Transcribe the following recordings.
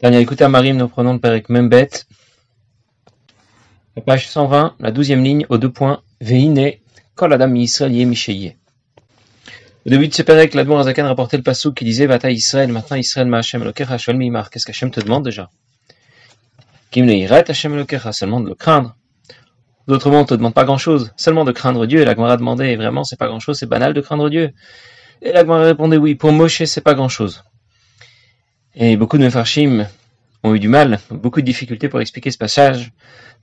Tania, écoutez à Marim, nous prenons le Perek Membet. La page 120, la douzième ligne, aux deux points. Veine, kol adam Yisrael Misheye. Au début de ce Perek, l'Admor Azakan rapportait le passou qui disait Vata Israël, maintenant Israël ma Hashem Elokecha Shol Mimar. Qu'est-ce qu'Hachem te demande déjà? Kim le Yirat Hashem Elokecha, seulement de le craindre. D'autres mots, on te demande pas grand chose, seulement de craindre Dieu. Et la Gemara demandait, vraiment, c'est pas grand chose, c'est banal de craindre Dieu. Et la Gemara répondait oui, pour Moshe, c'est pas grand chose. Et beaucoup de Mefarshim ont eu du mal, beaucoup de difficultés pour expliquer ce passage.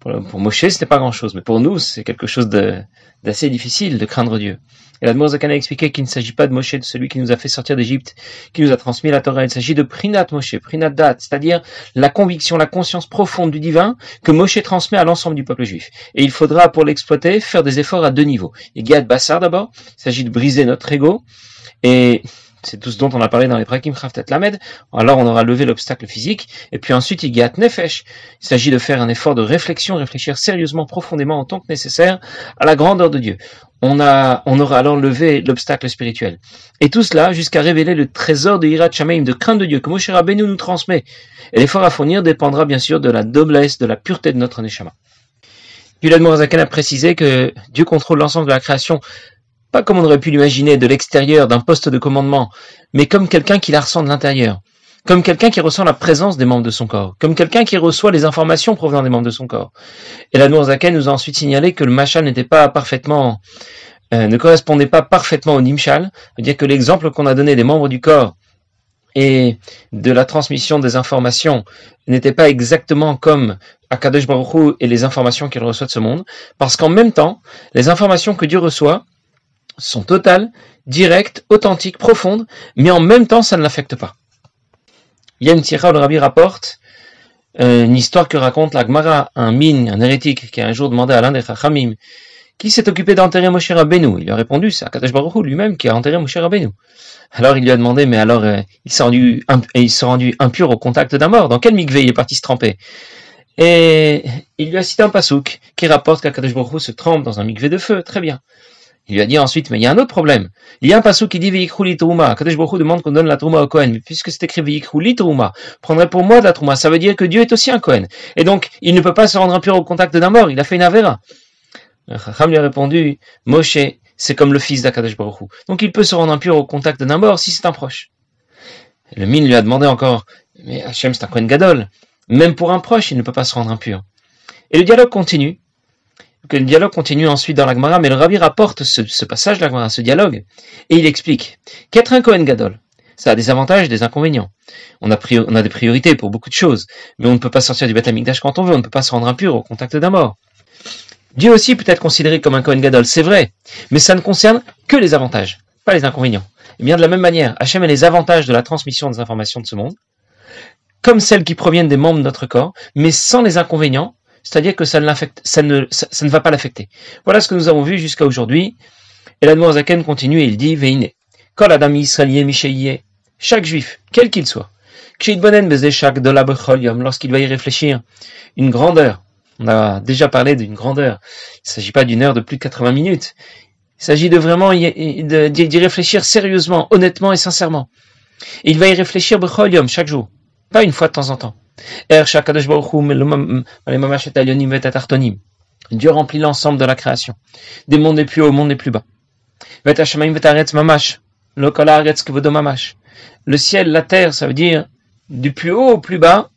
Pour, pour Moshe, c'était pas grand chose, mais pour nous, c'est quelque chose d'assez difficile de craindre Dieu. Et la Zakan a expliqué qu'il ne s'agit pas de Moshe, de celui qui nous a fait sortir d'Égypte, qui nous a transmis la Torah. Il s'agit de Prinat Moshe, Prinat Dat, c'est-à-dire la conviction, la conscience profonde du divin que Moshe transmet à l'ensemble du peuple juif. Et il faudra, pour l'exploiter, faire des efforts à deux niveaux. Et Gad Bassar d'abord, il s'agit de briser notre ego, et c'est tout ce dont on a parlé dans les Prakim Khaftat Lamed, alors on aura levé l'obstacle physique, et puis ensuite il y a Nefesh, il s'agit de faire un effort de réflexion, réfléchir sérieusement, profondément en tant que nécessaire à la grandeur de Dieu. On, a, on aura alors levé l'obstacle spirituel. Et tout cela jusqu'à révéler le trésor de Hirat Shamaim, de crainte de Dieu, que Moshe Rabbeinu nous transmet. Et l'effort à fournir dépendra bien sûr de la noblesse, de la pureté de notre Neshama. Puis l'Admorazakan a précisé que Dieu contrôle l'ensemble de la création pas comme on aurait pu l'imaginer de l'extérieur d'un poste de commandement, mais comme quelqu'un qui la ressent de l'intérieur, comme quelqu'un qui ressent la présence des membres de son corps, comme quelqu'un qui reçoit les informations provenant des membres de son corps. Et la Zaken nous a ensuite signalé que le machal n'était pas parfaitement, euh, ne correspondait pas parfaitement au nimshal, c'est-à-dire que l'exemple qu'on a donné des membres du corps et de la transmission des informations n'était pas exactement comme Akadosh Baruch et les informations qu'il reçoit de ce monde, parce qu'en même temps, les informations que Dieu reçoit sont totales, directes, authentiques, profondes, mais en même temps, ça ne l'affecte pas. Il y a une tira le rabbi rapporte euh, une histoire que raconte la Gemara, un mine, un hérétique, qui a un jour demandé à l'un des Chachamim qui s'est occupé d'enterrer Moshe Rabbeinu? Il lui a répondu, c'est Akadosh Baruch lui-même qui a enterré Moshe Rabbeinu. Alors il lui a demandé, mais alors euh, il s'est rendu, il s'est rendu impur au contact d'un mort. Dans quel mikvé il est parti se tremper? Et il lui a cité un pasouk qui rapporte qu'Akadosh Baruch se trempe dans un mikvé de feu. Très bien. Il lui a dit ensuite, mais il y a un autre problème. Il y a un passage qui dit Veikrouli Trouma. Kadesh Baruch demande qu'on donne la Trouma au Kohen. Mais puisque c'est écrit Veikrouli Trouma, prendrait pour moi de la Trouma. Ça veut dire que Dieu est aussi un Kohen. Et donc, il ne peut pas se rendre impur au contact d'un mort. Il a fait une Avera. Chacham lui a répondu, Moshe, c'est comme le fils d'Akadesh Baruch Donc, il peut se rendre impur au contact d'un mort si c'est un proche. le mine lui a demandé encore, mais Hachem, c'est un Kohen Gadol. Même pour un proche, il ne peut pas se rendre impur. Et le dialogue continue que le dialogue continue ensuite dans la Gemara, mais le Rabbi rapporte ce, passage de la Gemara, ce dialogue, et il explique qu'être un Kohen Gadol, ça a des avantages et des inconvénients. On a, des priorités pour beaucoup de choses, mais on ne peut pas sortir du Beth Amikdash quand on veut, on ne peut pas se rendre impur au contact d'un mort. Dieu aussi peut être considéré comme un Kohen Gadol, c'est vrai, mais ça ne concerne que les avantages, pas les inconvénients. Et bien de la même manière, Hachem a les avantages de la transmission des informations de ce monde, comme celles qui proviennent des membres de notre corps, mais sans les inconvénients c'est-à-dire que ça ne, ça, ne, ça, ne va pas l'affecter. Voilà ce que nous avons vu jusqu'à aujourd'hui. Et la Zaken continue et il dit Veine. Kol Adam Israël Chaque juif, quel qu'il soit, lorsqu'il va y réfléchir, une grandeur. On a déjà parlé d'une grandeur. Il ne s'agit pas d'une heure de plus de 80 minutes. Il s'agit de vraiment d'y réfléchir sérieusement, honnêtement et sincèrement. Et il va y réfléchir chaque jour, pas une fois de temps en temps. Dieu remplit l'ensemble de la création, des mondes les plus hauts mondes les plus bas. Le ciel, la terre, ça veut dire du plus haut au plus bas,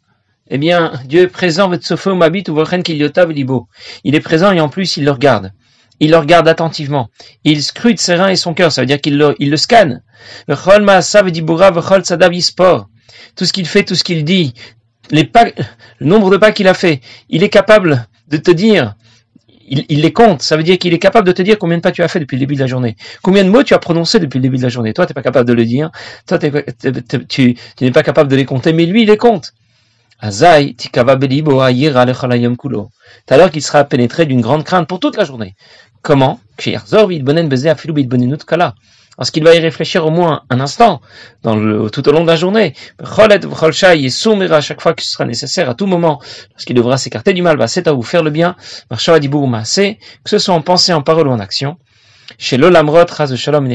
eh bien, Dieu est présent, il est présent et en plus il le regarde. Il le regarde attentivement. Il scrute ses reins et son cœur, ça veut dire qu'il le, il le scanne. Tout ce qu'il fait, tout ce qu'il dit, le nombre de pas qu'il a fait, il est capable de te dire, il, les compte, ça veut dire qu'il est capable de te dire combien de pas tu as fait depuis le début de la journée, combien de mots tu as prononcé depuis le début de la journée. Toi, tu n'es pas capable de le dire, toi, tu, tu n'es pas capable de les compter, mais lui, il les compte. Azai, l'heure qu'il sera pénétré d'une grande crainte pour toute la journée. Comment? Parce qu'il va y réfléchir au moins un instant tout au long de la journée. à chaque fois que ce sera nécessaire, à tout moment, lorsqu'il devra s'écarter du mal, bah, c'est à vous faire le bien, que ce soit en pensée, en parole ou en action. Chez l'Olamrot, Shalom,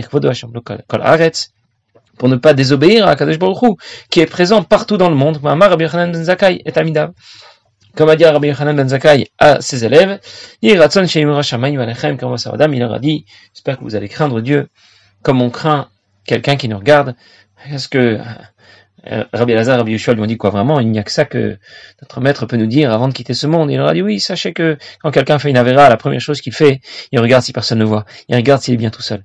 pour ne pas désobéir à Kadosh Baruch Hu, qui est présent partout dans le monde. Ben Comme a dit Rabbi Yochanan Ben Zakai à ses élèves, il leur a dit, j'espère que vous allez craindre Dieu comme on craint quelqu'un qui nous regarde. Est-ce que euh, Rabbi Lazar, Rabbi Yoshua lui ont dit quoi vraiment? Il n'y a que ça que notre maître peut nous dire avant de quitter ce monde. Il leur a dit oui, sachez que quand quelqu'un fait une avéra, la première chose qu'il fait, il regarde si personne ne voit. Il regarde s'il est bien tout seul.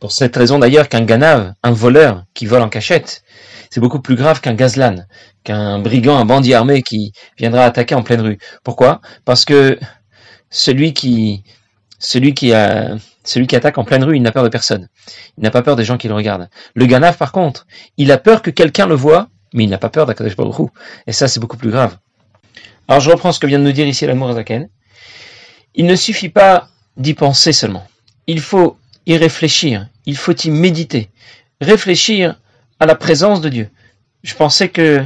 Pour cette raison d'ailleurs qu'un ganave, un voleur qui vole en cachette, c'est beaucoup plus grave qu'un gazlan, qu'un brigand, un bandit armé qui viendra attaquer en pleine rue. Pourquoi? Parce que celui qui, celui qui a, celui qui attaque en pleine rue, il n'a peur de personne. Il n'a pas peur des gens qui le regardent. Le ganave, par contre, il a peur que quelqu'un le voit, mais il n'a pas peur d'Akadosh Baruch Et ça, c'est beaucoup plus grave. Alors, je reprends ce que vient de nous dire ici l'amour Zaken. Il ne suffit pas d'y penser seulement. Il faut y réfléchir. Il faut y méditer. Réfléchir à la présence de Dieu. Je pensais que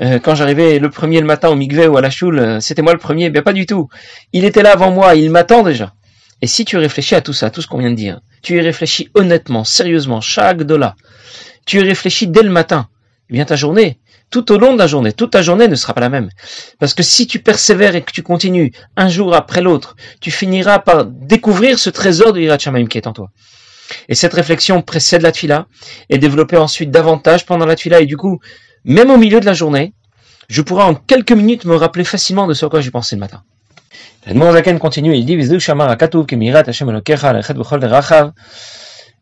euh, quand j'arrivais le premier le matin au Migvé ou à la choule, euh, c'était moi le premier. Bien pas du tout. Il était là avant moi. Il m'attend déjà. Et si tu réfléchis à tout ça, tout ce qu'on vient de dire, tu y réfléchis honnêtement, sérieusement, chaque dollar, tu y réfléchis dès le matin, eh bien ta journée, tout au long de la journée, toute ta journée ne sera pas la même. Parce que si tu persévères et que tu continues un jour après l'autre, tu finiras par découvrir ce trésor de Yirat qui est en toi. Et cette réflexion précède la tuila et développée ensuite davantage pendant la tuila et du coup, même au milieu de la journée, je pourrai en quelques minutes me rappeler facilement de ce à quoi j'ai pensé le matin. Zaken continue, il dit,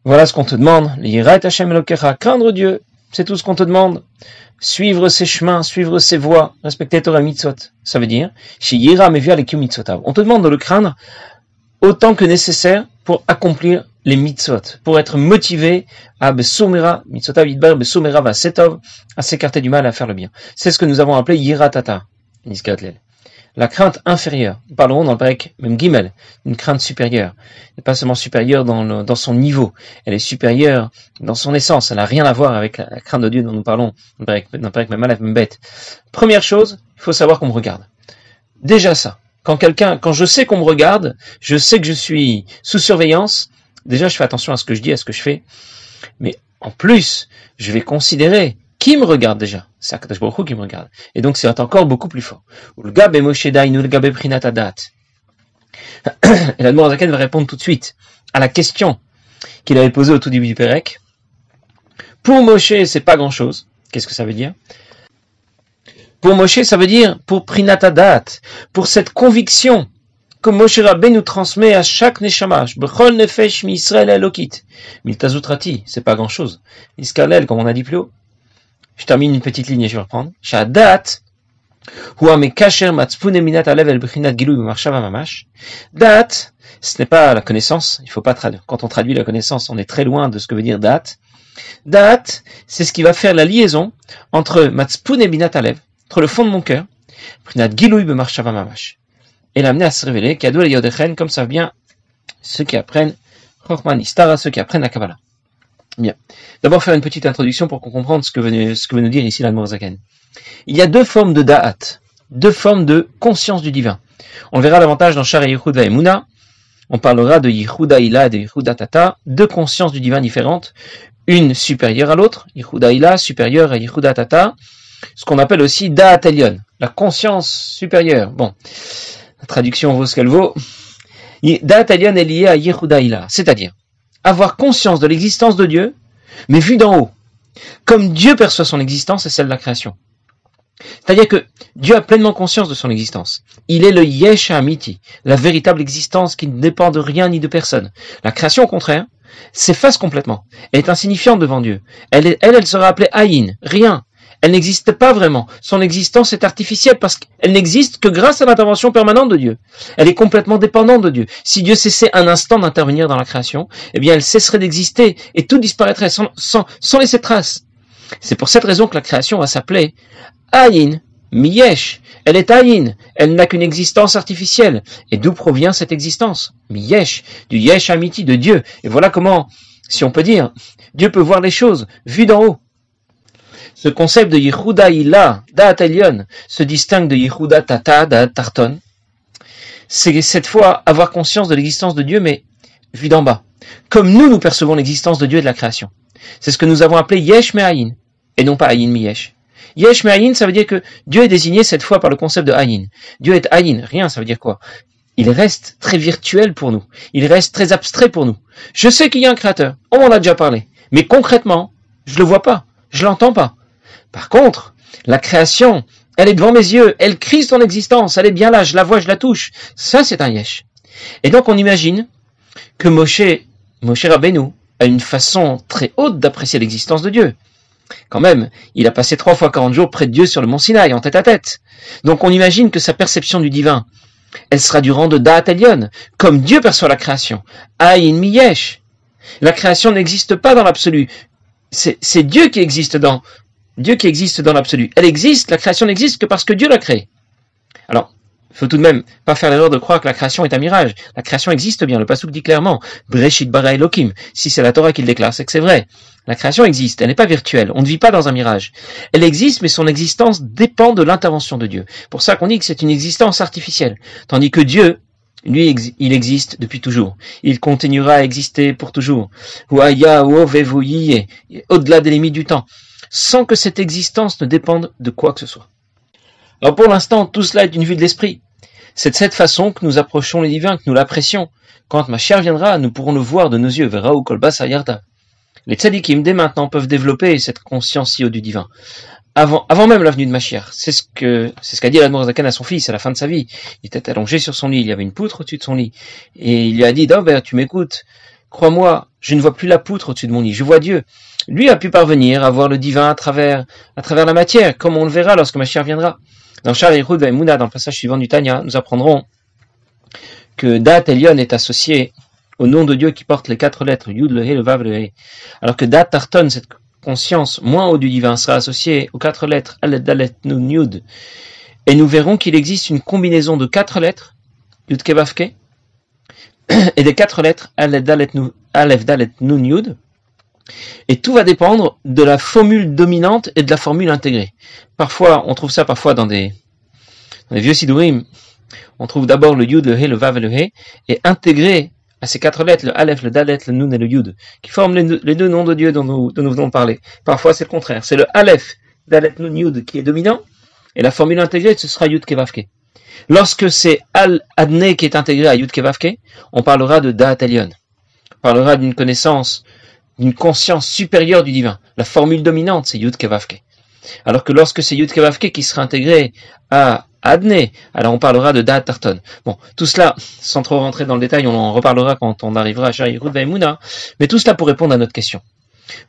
voilà ce qu'on te demande, craindre Dieu, c'est tout ce qu'on te demande. Suivre ses chemins, suivre ses voies, respecter Torah mitzvot. Ça veut dire, on te demande de le craindre autant que nécessaire pour accomplir les mitzvot, pour être motivé à mitzvotav va à s'écarter du mal, à faire le bien. C'est ce que nous avons appelé yiratata, la crainte inférieure. Nous parlerons dans le grec, même gimel, une crainte supérieure. Elle n'est pas seulement supérieure dans, dans, son niveau, elle est supérieure dans son essence. Elle n'a rien à voir avec la, crainte de Dieu dont nous parlons dans le grec, même malaf, même bête. Première chose, il faut savoir qu'on me regarde. Déjà ça. Quand quelqu'un, quand je sais qu'on me regarde, je sais que je suis sous surveillance. Déjà, je fais attention à ce que je dis, à ce que je fais. Mais en plus, je vais considérer qui me regarde déjà? C'est Akadosh Baruch qui me regarde. Et donc c'est encore beaucoup plus fort. le gabe Moshe Dainu, le gabe Prinatadat. Et la va répondre tout de suite à la question qu'il avait posée au tout début du Pérec. Pour Moshe, c'est pas grand chose. Qu'est-ce que ça veut dire? Pour Moshe, ça veut dire pour Prinatadat, pour cette conviction que Moshe Rabbe nous transmet à chaque neshamash. Bechol nefesh mi Israël elokit. Miltazutrati, c'est pas grand chose. Iskalel, comme on a dit plus haut. Je termine une petite ligne et je vais reprendre. Shadat, Dat, ce n'est pas la connaissance, il faut pas traduire. Quand on traduit la connaissance, on est très loin de ce que veut dire dat. Dat, c'est ce qui va faire la liaison entre matspun et binat alev, entre le fond de mon cœur, mamash, et l'amener à se révéler, kadou et comme ça vient ceux qui apprennent Chochman Istara, ceux qui apprennent la Kabbalah. Bien. D'abord faire une petite introduction pour qu'on comprenne ce que veut, ce que veut nous dire ici la Zaken. Il y a deux formes de da'at, deux formes de conscience du divin. On verra davantage dans Shara Yehuda et Mouna. On parlera de Yehuda Ila et de Yehuda Tata, deux consciences du divin différentes, une supérieure à l'autre, Yehuda Ila supérieure à Yehuda Tata, ce qu'on appelle aussi Da'at Elion, la conscience supérieure. Bon, la traduction vaut ce qu'elle vaut. Da'at Elion est liée à Yehuda Ila, c'est-à-dire avoir conscience de l'existence de Dieu, mais vu d'en haut, comme Dieu perçoit son existence et celle de la création. C'est-à-dire que Dieu a pleinement conscience de son existence. Il est le Yesh Amiti, la véritable existence qui ne dépend de rien ni de personne. La création, au contraire, s'efface complètement. Elle est insignifiante devant Dieu. Elle, elle, elle sera appelée Aïn, rien. Elle n'existe pas vraiment. Son existence est artificielle parce qu'elle n'existe que grâce à l'intervention permanente de Dieu. Elle est complètement dépendante de Dieu. Si Dieu cessait un instant d'intervenir dans la création, eh bien elle cesserait d'exister et tout disparaîtrait sans, laisser trace. C'est pour cette raison que la création va s'appeler Ayin, Miyesh. Elle est Ayin. Elle n'a qu'une existence artificielle. Et d'où provient cette existence? Miyesh, du Yesh Amiti de Dieu. Et voilà comment, si on peut dire, Dieu peut voir les choses vues d'en haut. Ce concept de Yehuda Ila, Da'at Elion, se distingue de Yehuda Tata, Da'at Tarton. C'est cette fois avoir conscience de l'existence de Dieu, mais vu d'en bas. Comme nous, nous percevons l'existence de Dieu et de la création. C'est ce que nous avons appelé Yesh Me'ayin, et non pas Ayin Miyesh. Yesh Me'ayin, ça veut dire que Dieu est désigné cette fois par le concept de Ayin. Dieu est Ayin, rien, ça veut dire quoi? Il reste très virtuel pour nous. Il reste très abstrait pour nous. Je sais qu'il y a un créateur, on m'en a déjà parlé. Mais concrètement, je le vois pas, je l'entends pas. Par contre, la création, elle est devant mes yeux, elle crie son existence, elle est bien là, je la vois, je la touche. Ça, c'est un Yesh. Et donc, on imagine que Moshe, Moshe Rabbeinu, a une façon très haute d'apprécier l'existence de Dieu. Quand même, il a passé trois fois 40 jours près de Dieu sur le mont Sinaï, en tête à tête. Donc on imagine que sa perception du divin, elle sera du rang de Da'at Elion, comme Dieu perçoit la création. Aïn Miyesh. La création n'existe pas dans l'absolu. C'est Dieu qui existe dans, Dieu qui existe dans l'absolu. Elle existe, la création n'existe que parce que Dieu l'a créée. Alors, il faut tout de même pas faire l'erreur de croire que la création est un mirage. La création existe bien. Le Pasuk dit clairement, Breshit bara Elohim. Si c'est la Torah qui le déclare, c'est que c'est vrai. La création existe. Elle n'est pas virtuelle. On ne vit pas dans un mirage. Elle existe, mais son existence dépend de l'intervention de Dieu. Pour ça qu'on dit que c'est une existence artificielle. Tandis que Dieu, lui, il existe depuis toujours. Il continuera à exister pour toujours. Au-delà des limites du temps. Sans que cette existence ne dépende de quoi que ce soit. Alors pour l'instant, tout cela est une vue de l'esprit. C'est de cette façon que nous approchons les divins, que nous l'apprécions. Quand ma chère viendra, nous pourrons le voir de nos yeux, verra ou kolbas ayarda. Les tzadikim, dès maintenant, peuvent développer cette conscience si haut du divin. Avant, même l'avenue de ma chère. C'est ce que, c'est ce qu'a dit Zakan à son fils à la fin de sa vie. Il était allongé sur son lit, il y avait une poutre au-dessus de son lit. Et il lui a dit, ben, tu m'écoutes. Crois-moi, je ne vois plus la poutre au-dessus de mon lit, je vois Dieu. Lui a pu parvenir à voir le divin à travers, à travers la matière, comme on le verra lorsque ma chère viendra. Dans Shar Mouna, dans le passage suivant du Tanya, nous apprendrons que Dat Elion est associé au nom de Dieu qui porte les quatre lettres, Yud, le He, le Vav, le He. Alors que Dat Tarton, cette conscience moins haut du divin, sera associée aux quatre lettres Alet, Dalet, Nun, Yud. Et nous verrons qu'il existe une combinaison de quatre lettres, Yud, Kevavke, et des quatre lettres Alet, Dalet, Nun, Yud, et tout va dépendre de la formule dominante et de la formule intégrée. Parfois, on trouve ça parfois dans des, vieux sidurim. On trouve d'abord le yud, le he, le vav et le he, et intégré à ces quatre lettres, le aleph, le dalet, le nun et le yud, qui forment les, deux noms de Dieu dont nous, venons de parler. Parfois, c'est le contraire. C'est le aleph, dalet, nun, yud qui est dominant, et la formule intégrée, ce sera yud kevavke. Lorsque c'est al adne qui est intégré à yud kevavke, on parlera de da'at On parlera d'une connaissance d'une conscience supérieure du divin. La formule dominante, c'est Yud Kevavke. Alors que lorsque c'est Yud Kevavke qui sera intégré à Adne, alors on parlera de Da'at. Bon, tout cela, sans trop rentrer dans le détail, on en reparlera quand on arrivera à Shahirud Vaimuna, mais tout cela pour répondre à notre question.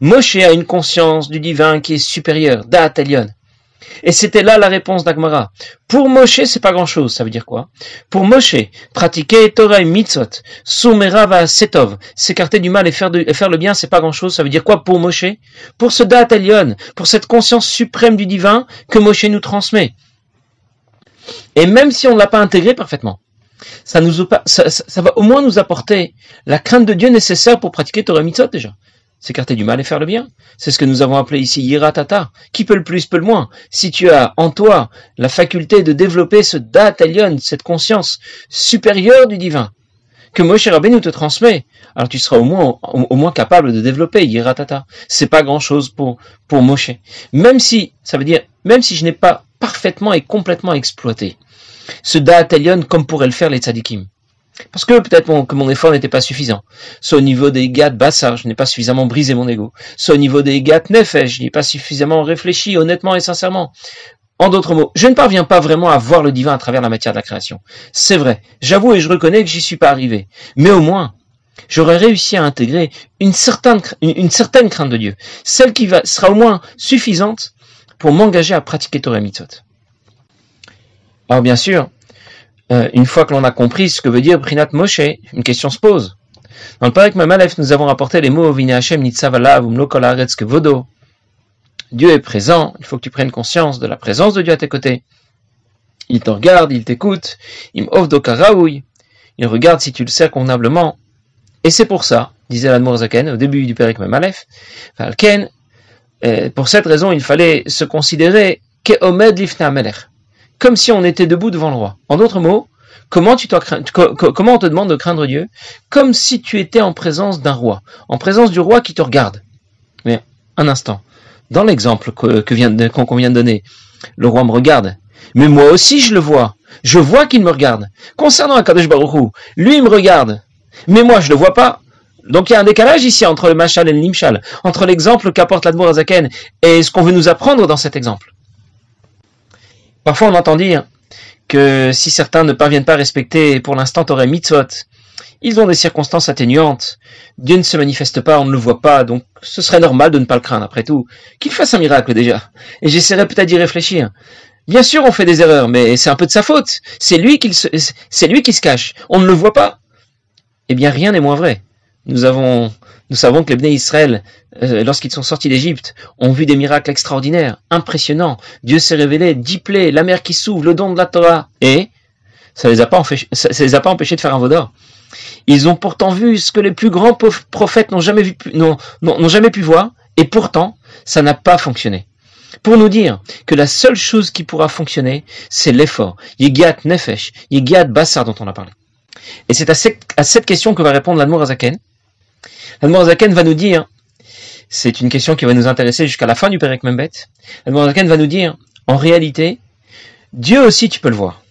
Moshe a une conscience du divin qui est supérieure, Da'at Elion. Et c'était là la réponse d'Agmara. Pour Moshe, c'est pas grand chose. Ça veut dire quoi? Pour Moshe, pratiquer Torah et mitzvot, va setov, s'écarter du mal et faire, le bien, c'est pas grand chose. Ça veut dire quoi pour Moshe? Pour ce date pour cette conscience suprême du divin que Moshe nous transmet. Et même si on ne l'a pas intégré parfaitement, ça, va au moins nous apporter la crainte de Dieu nécessaire pour pratiquer Torah et mitzvot déjà s'écarter du mal et faire le bien. C'est ce que nous avons appelé ici Yiratata. Qui peut le plus, peut le moins. Si tu as en toi la faculté de développer ce Datalion, cette conscience supérieure du divin, que Moshe Rabbeinu te transmet, alors tu seras au moins, au, moins capable de développer Yiratata. C'est pas grand chose pour, pour Moshe. Même si, ça veut dire, même si je n'ai pas parfaitement et complètement exploité ce Datalion comme pourraient le faire les tzadikim. Parce que peut-être que mon effort n'était pas suffisant. Soit au niveau des gats bassar, je n'ai pas suffisamment brisé mon ego. Soit au niveau des gats nefesh, je n'ai pas suffisamment réfléchi honnêtement et sincèrement. En d'autres mots, je ne parviens pas vraiment à voir le divin à travers la matière de la création. C'est vrai, j'avoue et je reconnais que j'y suis pas arrivé. Mais au moins, j'aurais réussi à intégrer une certaine, crainte de Dieu. Celle qui va, sera au moins suffisante pour m'engager à pratiquer Torah Mitzvot. Alors bien sûr, euh, une fois que l'on a compris ce que veut dire Brinat Moshe, une question se pose. Dans le Parek Mamalef, nous avons rapporté les mots Vine Hashem Vodo. Dieu est présent, il faut que tu prennes conscience de la présence de Dieu à tes côtés. Il te regarde, il t'écoute, il il regarde si tu le sers convenablement. Et c'est pour ça, disait l'Admor Zaken au début du Perek Mamalef, euh, pour cette raison, il fallait se considérer Keomed Lifna Melech comme si on était debout devant le roi. En d'autres mots, comment, tu comment on te demande de craindre Dieu Comme si tu étais en présence d'un roi, en présence du roi qui te regarde. Mais un instant. Dans l'exemple que, que vient qu'on qu'on vient de donner, le roi me regarde. Mais moi aussi je le vois. Je vois qu'il me regarde. Concernant Akadosh Baruch Hu, lui il me regarde. Mais moi je le vois pas. Donc il y a un décalage ici entre le machal et le nimshal, entre l'exemple qu'apporte l'Admour Azaken et ce qu'on veut nous apprendre dans cet exemple. Parfois on entend dire que si certains ne parviennent pas à respecter pour l'instant Torah Mitzvot, ils ont des circonstances atténuantes. Dieu ne se manifeste pas, on ne le voit pas, donc ce serait normal de ne pas le craindre après tout. Qu'il fasse un miracle déjà. Et j'essaierai peut-être d'y réfléchir. Bien sûr, on fait des erreurs, mais c'est un peu de sa faute. C'est lui qui se, c'est lui qui se cache. On ne le voit pas. Eh bien, rien n'est moins vrai. Nous avons, nous savons que les Bnei Israël, euh, lorsqu'ils sont sortis d'Égypte, ont vu des miracles extraordinaires, impressionnants. Dieu s'est révélé, dix plaies, la mer qui s'ouvre, le don de la Torah. Et ça les a pas empêchés, ça, les a pas empêchés de faire un vaudor. Ils ont pourtant vu ce que les plus grands prophètes n'ont jamais vu, n'ont, n'ont jamais pu voir, et pourtant, ça n'a pas fonctionné. Pour nous dire que la seule chose qui pourra fonctionner, c'est l'effort. Yigiat Nefesh, Yigiat Bassar dont on a parlé. Et c'est à cette, à cette question que va répondre l'Admour Azaken. Azaken va nous dire, c'est une question qui va nous intéresser jusqu'à la fin du Perek Membet. Azaken va nous dire, en réalité, Dieu aussi tu peux le voir.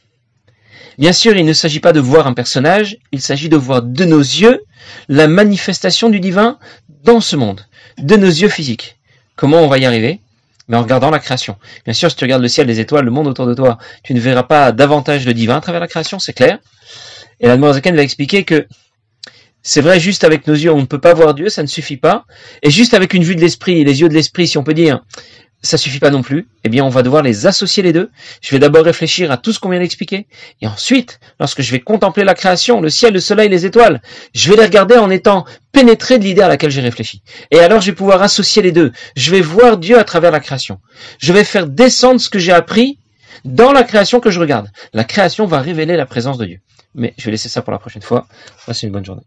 Bien sûr, il ne s'agit pas de voir un personnage, il s'agit de voir de nos yeux la manifestation du divin dans ce monde, de nos yeux physiques. Comment on va y arriver? Mais en regardant la création. Bien sûr, si tu regardes le ciel, les étoiles, le monde autour de toi, tu ne verras pas davantage de divin à travers la création, c'est clair. Et la Zaken va expliquer que c'est vrai, juste avec nos yeux, on ne peut pas voir Dieu, ça ne suffit pas. Et juste avec une vue de l'esprit, les yeux de l'esprit, si on peut dire, ça suffit pas non plus. Eh bien, on va devoir les associer les deux. Je vais d'abord réfléchir à tout ce qu'on vient d'expliquer. Et ensuite, lorsque je vais contempler la création, le ciel, le soleil, les étoiles, je vais les regarder en étant pénétré de l'idée à laquelle j'ai réfléchi. Et alors, je vais pouvoir associer les deux. Je vais voir Dieu à travers la création. Je vais faire descendre ce que j'ai appris dans la création que je regarde. La création va révéler la présence de Dieu. Mais je vais laisser ça pour la prochaine fois. Passez une bonne journée.